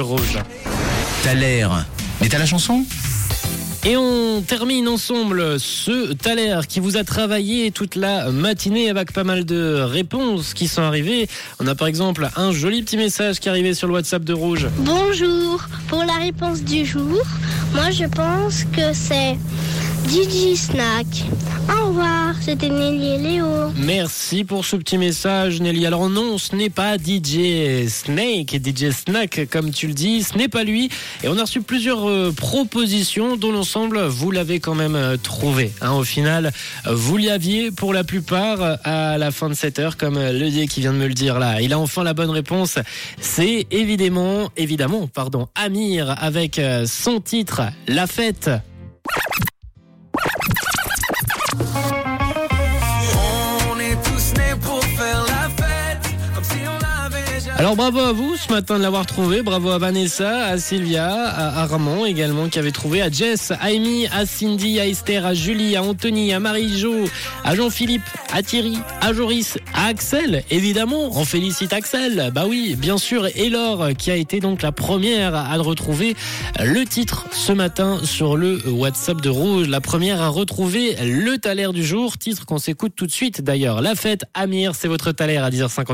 Rouge. T'as l'air. Mais t'as la chanson? Et on termine ensemble ce Thaler qui vous a travaillé toute la matinée avec pas mal de réponses qui sont arrivées. On a par exemple un joli petit message qui est arrivé sur le WhatsApp de Rouge. Bonjour. Pour la réponse du jour, moi je pense que c'est Gigi Snack. C'était Nelly et Léo. Merci pour ce petit message Nelly. Alors non, ce n'est pas DJ Snake, DJ Snack comme tu le dis, ce n'est pas lui. Et on a reçu plusieurs euh, propositions dont l'ensemble vous l'avez quand même euh, trouvé. hein. au final, vous l'y aviez pour la plupart à la fin de cette heure, comme euh, le dit qui vient de me le dire là. Il a enfin la bonne réponse. C'est évidemment, évidemment, pardon, Amir avec son titre La Fête. Alors bravo à vous ce matin de l'avoir trouvé, bravo à Vanessa, à Sylvia, à Armand également qui avait trouvé, à Jess, à Amy, à Cindy, à Esther, à Julie, à Anthony, à Marie-Jo, à Jean-Philippe, à Thierry, à Joris, à Axel, évidemment, on félicite Axel, bah oui, bien sûr, et Laure qui a été donc la première à retrouver le titre ce matin sur le WhatsApp de Rouge, la première à retrouver le taler du jour, titre qu'on s'écoute tout de suite d'ailleurs, la fête Amir, c'est votre taler à 10h57.